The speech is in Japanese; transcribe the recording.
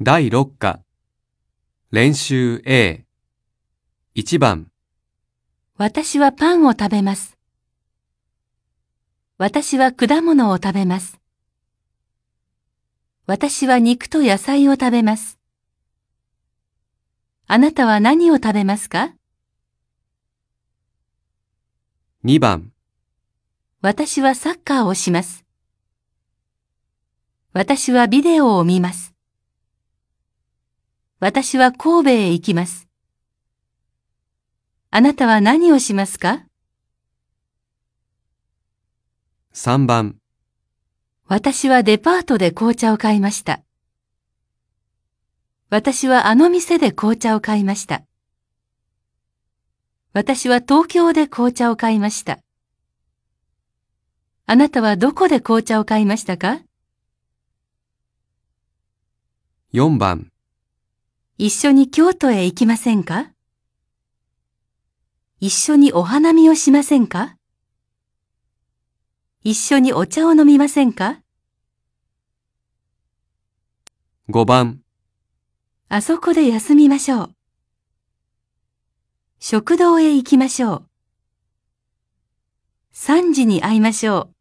第6課練習 A 1番私はパンを食べます。私は果物を食べます。私は肉と野菜を食べます。あなたは何を食べますか？2番私はサッカーをします。私はビデオを見ます。私は神戸へ行きます。あなたは何をしますか？3番私はデパートで紅茶を買いました。私はあの店で紅茶を買いました。私は東京で紅茶を買いました。あなたはどこで紅茶を買いましたか？4番一緒に京都へ行きませんか？一緒にお花見をしませんか？一緒にお茶を飲みませんか？5番あそこで休みましょう。食堂へ行きましょう。3時に会いましょう。